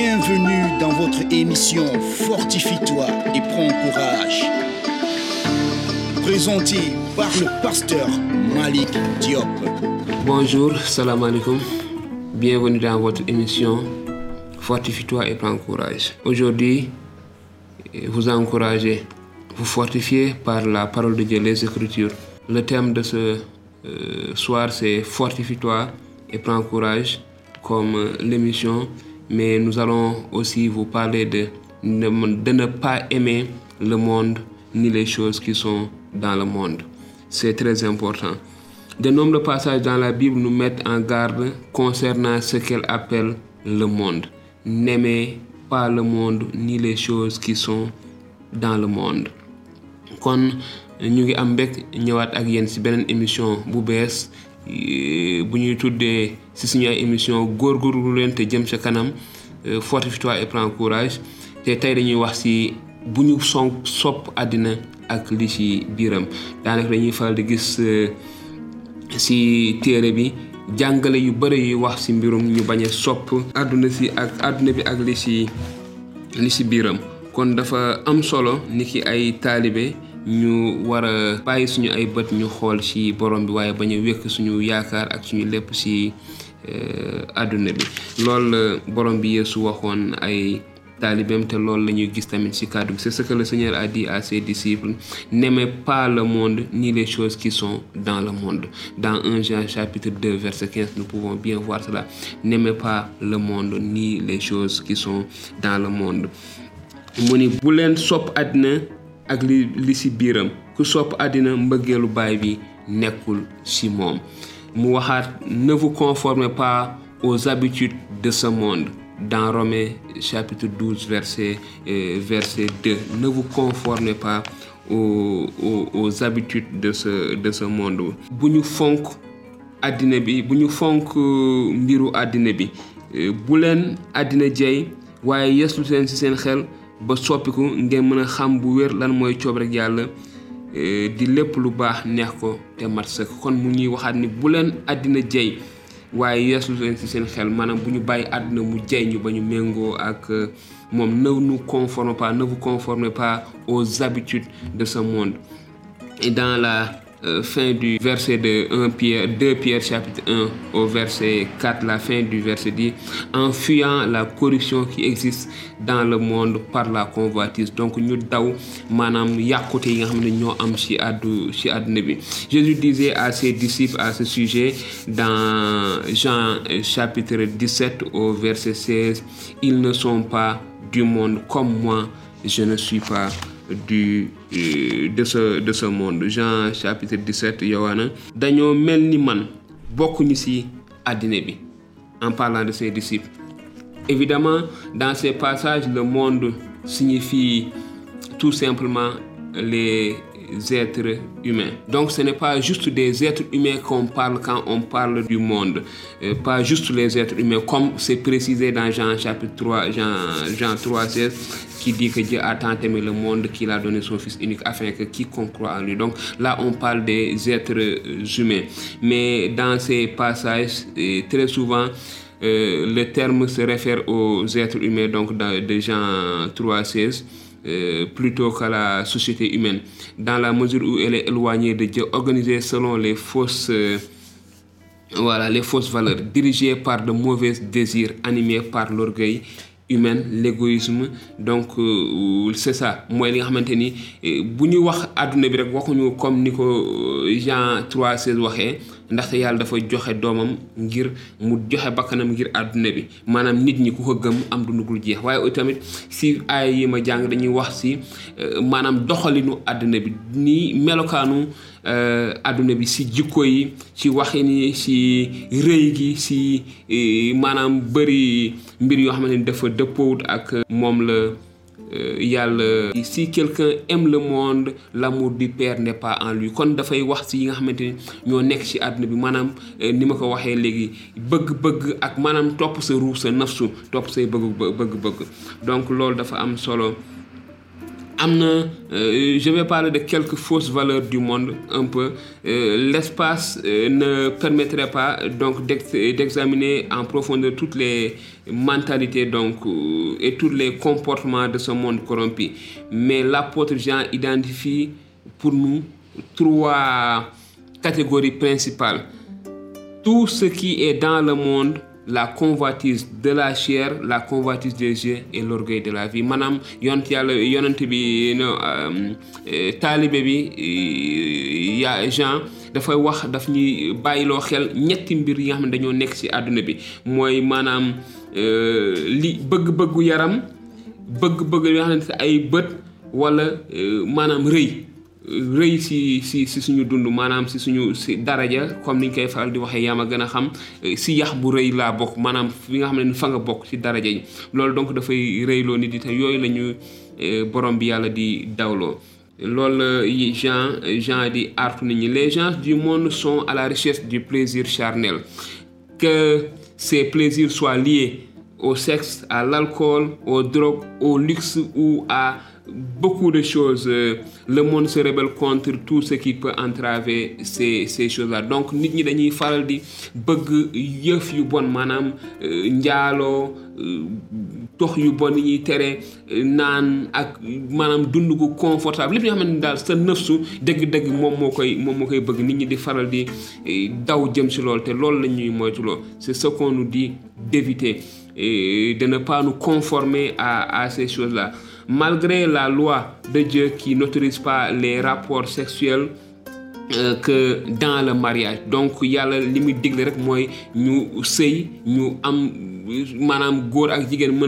Bienvenue dans votre émission Fortifie-toi et prends courage. Présenté par le pasteur Malik Diop. Bonjour, salam alaikum. Bienvenue dans votre émission Fortifie-toi et prends courage. Aujourd'hui, vous encouragez, vous fortifiez par la parole de Dieu, les Écritures. Le thème de ce euh, soir, c'est Fortifie-toi et prends courage, comme euh, l'émission. Mais nous allons aussi vous parler de, de ne pas aimer le monde ni les choses qui sont dans le monde. C'est très important. De nombreux passages dans la Bible nous mettent en garde concernant ce qu'elle appelle le monde. N'aimez pas le monde ni les choses qui sont dans le monde. kon ñu ngi am ñëwaat ak yéen beneen émission bu bees bu ñuy tuddee ci suñu ay émission góorgóorlu leen te jëm sa kanam fortifie-toi et prends courage. Te tey dañuy wax ci bu ñu son sopp àddina ak li ci biiram. Daanaka dañuy faral di gis ci téere bi jàngale yu bëri yuy wax ci mbirum ñu bañ a sopp àdduna si ak àdduna bi ak li ci li ci biiram. Kon dafa am solo ni ki ay taalibe ñu war a bàyyi suñu ay bët ñu xool ci borom bi waaye bañ a wékk suñu yaakaar ak suñu lépp ci àdduna bi. Borom bi Yeesu waxoon ay c'est ce que le Seigneur a dit à ses disciples. N'aimez pas le monde ni les choses qui sont dans le monde. Dans 1 Jean chapitre 2 verset 15 nous pouvons bien voir cela. N'aimez pas le monde ni les choses qui sont dans le monde. Mu ni bu leen sopp àddina ak li li biiram mu waxaat ne vous conformez pas aux habitudes de ce monde. Dans Romains chapitre 12 verset euh, verset 2 ne vous conformez pas aux, aux, aux habitudes de ce de ce monde. Bu ñu fonk àddina bi bu ñu fonk mbiru àddina bi bu leen àddina jey waaye yeslu leen ci seen xel ba soppiku ngeen mën xam bu lan rek di lépp lu baax neex ko te mat sëkk. Kon mu ñuy waxaat ni bu leen àddina jey waaye yeeslu leen ci seen xel. Maanaam bu ñu bàyyi mu jey ñu ak moom. Ne nous conformez pas ne vous conformez pas aux habitudes de ce monde. Et dans la euh, fin du verset de 1 Pierre 2 Pierre chapitre 1 au verset 4 la fin du verset dit en fuyant la corruption qui existe dans le monde par la convoitise. Donc ñu daw maanaam yàqute yi nga xam ne ñoo am ci àddu ci àdduna bi. Jésus disait à ses disciples à ce sujet dans Jean chapitre 17 au verset 16 ils ne sont pas du monde comme moi je ne suis pas du de ce de ce monde. Jean chapitre 17 Yohana. Dañoo mel ni man bokkuñu ci en parlant de ses disciples. Évidemment dans ces passages le monde signifie tout simplement les êtres humains. Donc ce n'est pas juste des êtres humains qu'on parle quand on parle du monde, euh, pas juste les êtres humains comme c'est précisé dans Jean chapitre 3 Jean Jean 3 16 qui dit que Dieu a tant aimé le monde qu'il a donné son fils unique afin que quiconque croit en lui. Donc là on parle des êtres humains. Mais dans ces passages très souvent euh, le terme se réfère aux êtres humains donc de Jean 3 16 euh, plutôt qu'à la société humaine, dans la mesure où elle est éloignée de Dieu, organisée selon les fausses, euh, voilà, les fausses valeurs, dirigée par de mauvais désirs, animée par l'orgueil humain l'égoïsme. Donc euh, c'est ça mooy li nga xamante ni bu ñu wax àdduna comme ni Jean 3:16 waxee ndaxte yàlla dafa joxe doomam ngir mu joxe bakkanam ngir àdduna bi. Maanaam nit ñi ku ko gëm am du nugul jeex. Waaye tamit si ay yi ma jàng dañuy wax si maanaam doxalinu àdduna bi. Ni melokaanu àdduna bi si jikko yi ci waxin yi si rëy gi si maanaam bëri mbir yoo xamante ni dafa dëppoowut ak moom la yàlla si quelqu'un aime le monde l'amour du père n'est pas en lui. Kon dafay wax si yi nga xamante ni ñoo nekk ci àdduna bi maanaam ni ma ko waxee léegi bëgg-bëgg ak maanaam topp sa ruuf sa nafsu topp say bëgg bëgg-bëgg. Donc loolu dafa am solo euh, je vais parler de quelques fausses valeurs du monde un peu. Euh, l'espace euh, ne permettrait pas donc d'examiner en profondeur toutes les mentalités donc et tous les comportements de ce monde corrompu. Mais l'apôtre Jean identifie pour nous trois catégories principales. Tout ce qui est dans le monde la convoitise de la chair la convoitise des yeux et l'orgueil de la vie. Manam yont yàlla yonent bi no euh, euh, bi euh, ya Jean dafay wax daf ñuy bàyyiloo xel ñetti mbir yi nga ne nekk ci bi. Maanaam li bëgg-bëggu yaram bëgg-bëgg ne maanaam rëy si si si suñu dund maanaam si suñu si daraja comme niñ koy faral di waxee yaa ma gën a xam si yax bu rëy laa bokk maanaam fi nga xam ne fa nga bokk si daraja yi loolu donc dafay rëyloo nit yi te yooyu la ñu borom bi yàlla di dawloo. Loolu Jean Jean di artu nit ñi. Les gens du monde sont à la recherche du plaisir charnel. Que ces plaisirs soient liés au sexe à l'alcool aux drogues au luxe ou à beaucoup de choses. Le monde se rebelle contre tout ce qui peut entraver ces, ces choses-là. Donc, nit ñi dañuy faral di bëgg yëf yu bon maanaam njaaloo tox yu bon yi confortable nga sa bëgg nit daw c'est ce qu'on nous dit d'éviter et de ne pas nous conformer à, à ces choses-là malgré la loi de Dieu qui n'autorise pas les rapports sexuels euh, que dans le mariage. Donc yàlla li muy digle rek mooy ñu sëy ñu am maanaam ak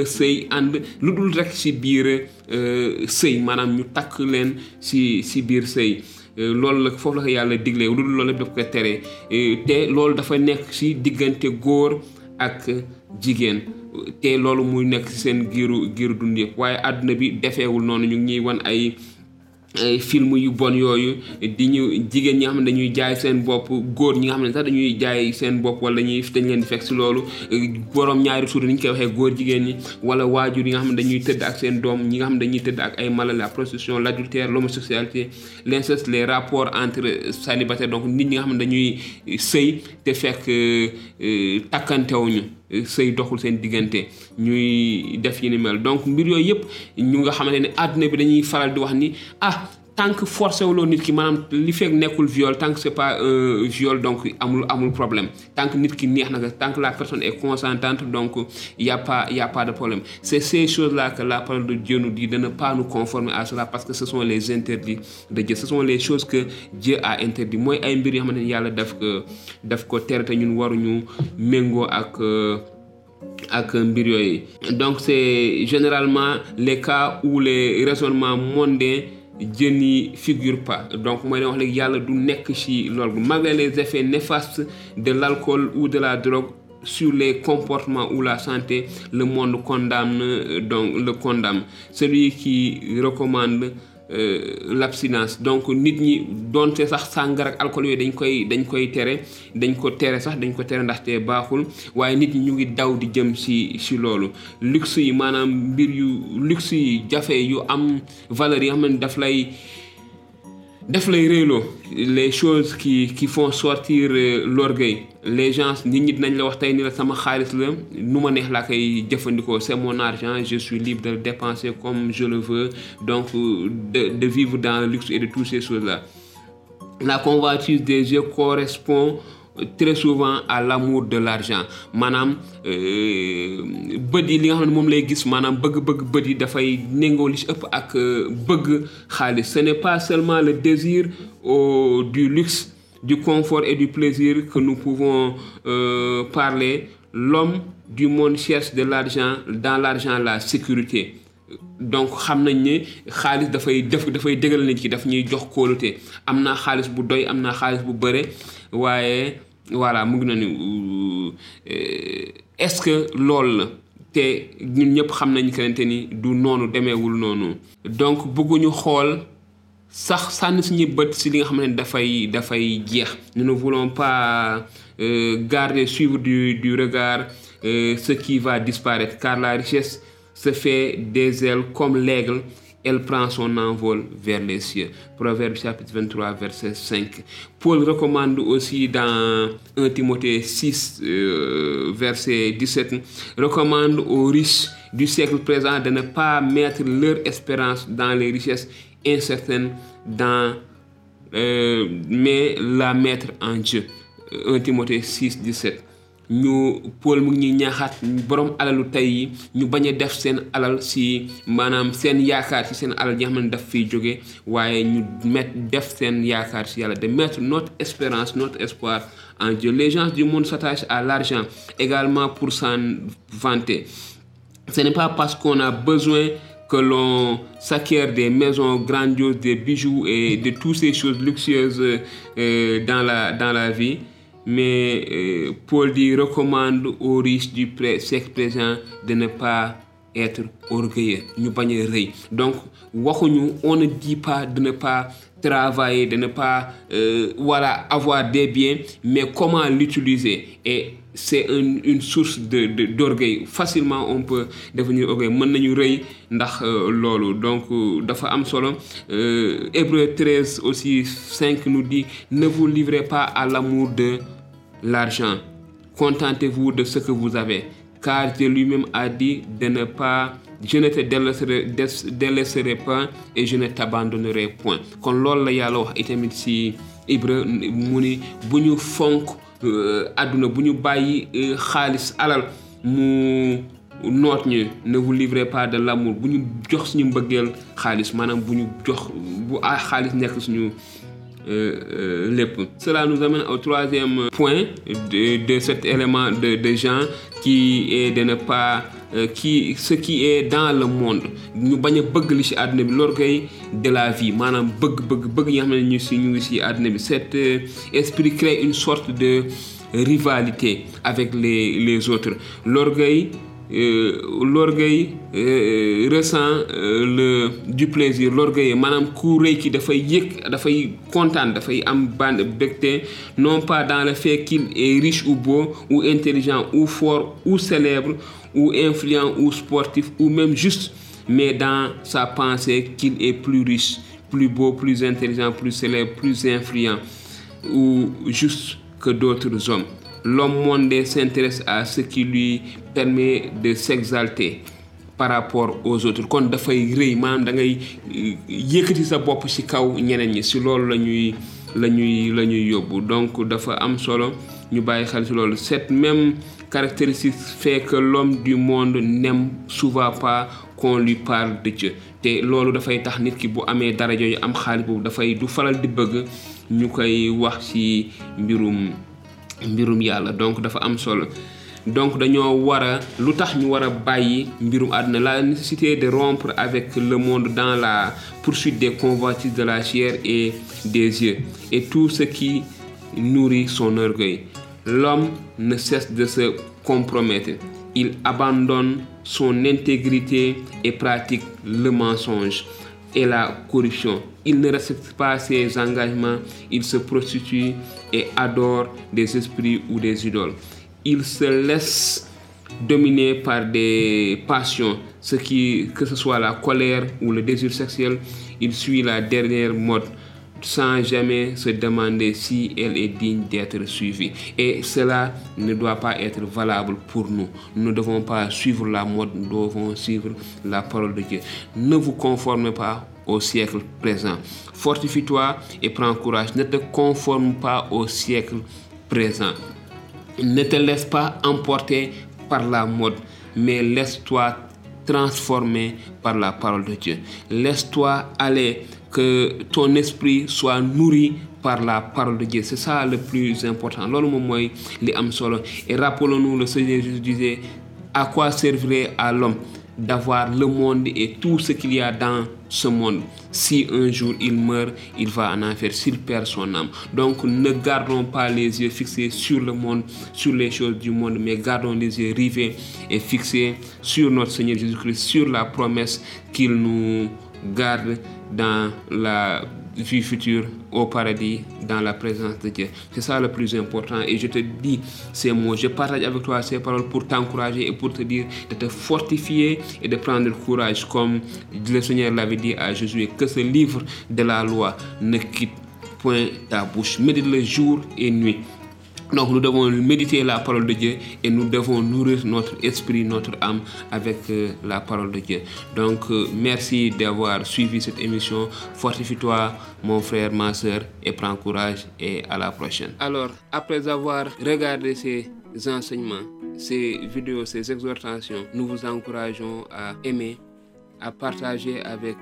a sëy ànd rek ci biir euh, sëy maanaam ñu ci ci biir loolu la la dafa nekk ci jigéen. Te loolu muy nekk seen giiru giiru dund yëpp. Waaye àdduna bi defeewul noonu. Ñu ngi wan ay ay film yu bon yooyu. Di ñu jigéen ñi nga xam ne dañuy jaay seen bopp góor ñi nga xam ne sax dañuy jaay seen bopp wala dañ la prostitution l'adultère l'homosexualité l'inceste les rapports entre célibataires. Donc nit ñi nga xam ne fekk takkantewuñu sëy doxul seen diggante ñuy def yi ni mel. Donc mbir yooyu yëpp ñu nga xamante ne àdduna bi dañuy faral di wax ni ah tant que forcé wuloo nit ki maanaam li fekk viol tant que c'est pas un viol donc amul amul problème. Tant que nit ki neex na tant que la personne est consentante donc y a pas y a pas de problème. C'est ces choses là que la parole de Dieu nous dit de ne pas nous conformer à cela parce que ce sont les interdits de Dieu. Ce sont les choses que Dieu a interdit mooy ay mbir yoo xamante ne yàlla ko daf ko tere te ñun ak ak mbir yooyu. Donc c'est généralement les cas où les raisonnements mondains Dieu figure pas. Donc du nekk ci loolu. Malgré les effets néfastes de l'alcool ou de la drogue sur les comportements ou la santé le monde condamne donc le condamne. Celui qui recommande euh, l'abstinence. Donc nit ñi doonte sax sàngara ak alcool yooyu dañ koy dañ koy tere dañ ko tere sax dañ ko tere ndaxte baaxul waaye nit ñi ñu ngi daw di jëm ci ci loolu. Luxe yi maanaam mbir yu luxe yi jafe yu am valeur yi xam ne daf lay réyloo les choses qui qui font sortir l'orgueil. Les gens la c'est mon argent je suis libre de le dépenser comme je le veux. Donc de de vivre dans le luxe et de toutes ces choses là la convoitise des yeux correspond très souvent à l'amour de l'argent. Maanaam bët yi li nga gis maanaam bëgg-bëgg bët yi dafay néngoo li ak xaalis. Ce n'est pas seulement le désir du luxe du confort et du plaisir que nous pouvons euh, parler. L'homme du monde cherche de l'argent dans l'argent la sécurité donc xam nañ ne xaalis dafay def dafay dëggal nit ki daf ñuy jox kóolute. Am naa xaalis bu doy am naa xaalis bu bëre waaye voilà mu ngi noonu est-ce que loolu la? Te ñun ñëpp xam nañ que ni du noonu demeewul noonu. Donc bëgguñu xool sax sànni suñuy bët si li nga xam ne dafay dafay jeex. Nous ne voulons pas euh, garder suivre du du regard euh, ce qui va disparaître car la richesse se fait des ailes comme l'aigle elle prend son envol vers les cieux. Proverbe chapitre 23, verset 5. Paul recommande aussi dans 1 Timothée 6, euh, verset 17, recommande aux riches du siècle présent de ne pas mettre leur espérance dans les richesses incertaines, euh, mais la mettre en Dieu. 1 Timothée 6, 17. Ñu Paul mu ngi ñaaxaat borom alalu tey yi ñu def seen alal si maanaam seen yaakaar si seen alal yi nga met def seen yaakaar si yàlla de mettre notre espérance notre espoir en Dieu les gens du monde s'attachent à l'argent également pour s'en vanter ce n'est pas parce qu'on a besoin que l'on s'acquiert des maisons grandioses, des bijoux et de toutes ces choses luxueuses euh, dans, la, dans la vie. Mais euh, Paul dit recommande aux riches du présent de ne pas être orgueilleux, donc on ne dit pas de ne pas travailler de ne pas euh, voilà avoir des biens mais comment l'utiliser? Et c'est un, une source de d'orgueil. Facilement on peut devenir orgueilleux mën nañu rëy loolu. Donc dafa am solo. Hébreu 13 aussi 5 nous dit ne vous livrez pas à l'amour de l'argent. Contentez-vous de ce que vous avez. Car Dieu lui-même a dit de ne pas je ne te délaisserai pas et je ne t'abandonnerai point kon loolu la yàlla wax itamit Hébreu àdduna bu ñu bàyyi xaalis alal mu noot ñu ne vous livrez pas de l'amour. Bu ñu jox suñu mbëggeel xaalis maanaam bu ñu jox bu a xaalis nekk suñu lépp. Cela nous amène au troisième point de, de cet élément de, de Jean qui est de ne pas euh, qui ce qui est dans le monde. Ñu bañ a bëgg li ci àdduna bi l'orgueil de la vie. Maanaam bëgg bëgg bëgg yi nga xam ne ñu si ñu ngi ci àdduna bi. Cet esprit crée une sorte de rivalité avec les les autres. L'orgueil Euh, l'orgueil euh, ressent euh, le du plaisir. L'orgueil maanaam ku rëy ki dafay yëg dafay kontaan non pas dans le fait qu'il est riche ou beau ou intelligent ou fort ou célèbre ou influent ou sportif ou même juste mais dans sa pensée qu'il est plus riche plus beau plus intelligent plus célèbre plus influent ou juste que d'autres hommes. L'homme mondé s'intéresse à ce qui lui permet de s'exalter par rapport aux autres. Kon dafay rëy maanaam da ngay yëkkati sa bopp ci kaw ñeneen ñi. Ci loolu la ñuy la ñuy donc dafa am solo ñu bàyyi xel ci loolu. Cette même caractéristique fait que l'homme du monde n'aime souvent pas qu'on lui parle de Dieu. Te loolu dafay tax nit ki bu amee dara jooju am xaalis boobu dafay du faral di bëgg ñu koy wax ci mbirum mbirum yàlla. Donc dafa am solo donc dañoo war a lu tax ñu war a la nécessité de rompre avec le monde dans la poursuite des convoitises de la chair et des yeux et tout ce qui nourrit son orgueil l'homme ne cesse de se compromettre il abandonne son intégrité et pratique le mensonge et la corruption. Il ne respecte pas ses engagements, il se prostitue et adore des esprits ou des idoles. Il se laisse dominer par des passions, ce qui, que ce soit la colère ou le désir sexuel, il suit la dernière mode sans jamais se demander si elle est digne d'être suivie. Et cela ne doit pas être valable pour nous. Nous ne devons pas suivre la mode, nous devons suivre la parole de Dieu. Ne vous conformez pas au siècle présent. Fortifie-toi et prends courage. Ne te conforme pas au siècle présent. Ne te laisse pas emporter par la mode, mais laisse-toi transformer par la parole de Dieu. Laisse-toi aller que ton esprit soit nourri par la parole de Dieu. C'est ça le plus important. am solo et rappelons-nous le Seigneur Jésus disait à quoi servirait à l'homme d'avoir le monde et tout ce qu'il y a dans ce monde. Si un jour il meurt, il va en enfer s'il perd son âme. Donc ne gardons pas les yeux fixés sur le monde, sur les choses du monde, mais gardons les yeux rivés et fixés sur notre Seigneur Jésus-Christ, sur la promesse qu'il nous garde dans la vie future au paradis dans la présence de Dieu. C'est ça le plus important et je te dis ces mots, je partage avec toi ces paroles pour t'encourager et pour te dire de te fortifier et de prendre courage comme le Seigneur l'avait dit à Jésus que ce livre de la loi ne quitte point ta bouche, médite le jour et nuit. Donc nous devons méditer la parole de Dieu et nous devons nourrir notre esprit, notre âme avec euh, la parole de Dieu. Donc euh, merci d'avoir suivi cette émission. Fortifie-toi mon frère, ma soeur et prends courage et à la prochaine. Alors après avoir regardé ces enseignements, ces vidéos, ces exhortations, nous vous encourageons à aimer, à partager avec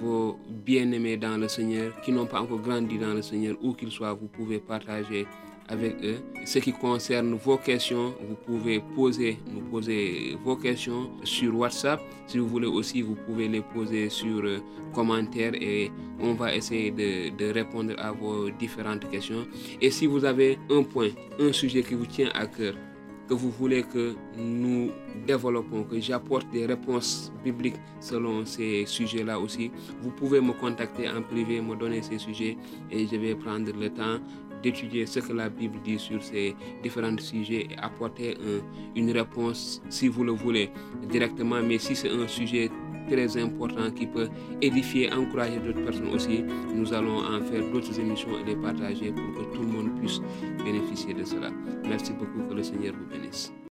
vos bien-aimés dans le Seigneur qui n'ont pas encore grandi dans le Seigneur, où qu'ils soient, vous pouvez partager avec eux. Ce qui concerne vos questions, vous pouvez poser, nous poser vos questions sur WhatsApp. Si vous voulez aussi, vous pouvez les poser sur euh, commentaires et on va essayer de, de, répondre à vos différentes questions. Et si vous avez un point, un sujet qui vous tient à cœur, que vous voulez que nous développons, que j'apporte des réponses bibliques selon ces sujets-là aussi, vous pouvez me contacter en privé, me donner ces sujets et je vais prendre le temps d'étudier ce que la Bible dit sur ces différents sujets et apporter un, une réponse si vous le voulez directement. Mais si c'est un sujet très important qui peut édifier, encourager d'autres personnes aussi, nous allons en faire d'autres émissions et les partager pour que tout le monde puisse bénéficier de cela. Merci beaucoup, que le Seigneur vous bénisse.